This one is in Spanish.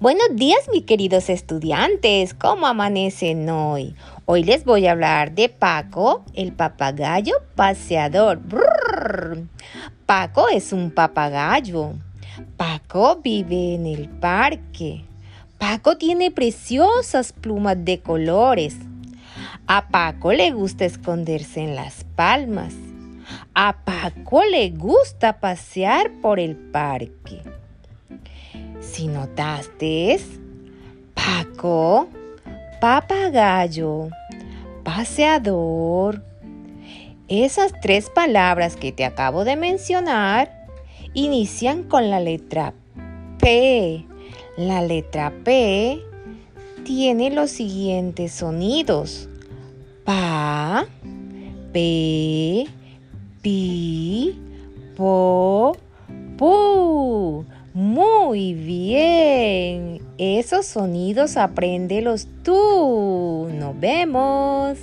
Buenos días, mis queridos estudiantes. ¿Cómo amanecen hoy? Hoy les voy a hablar de Paco, el papagayo paseador. Paco es un papagayo. Paco vive en el parque. Paco tiene preciosas plumas de colores. A Paco le gusta esconderse en las palmas. A Paco le gusta pasear por el parque. Si notaste, Paco, papagayo, paseador, esas tres palabras que te acabo de mencionar inician con la letra P. La letra P tiene los siguientes sonidos. Pa, P, Pi, Po, Muy bien. Esos sonidos apréndelos tú. Nos vemos.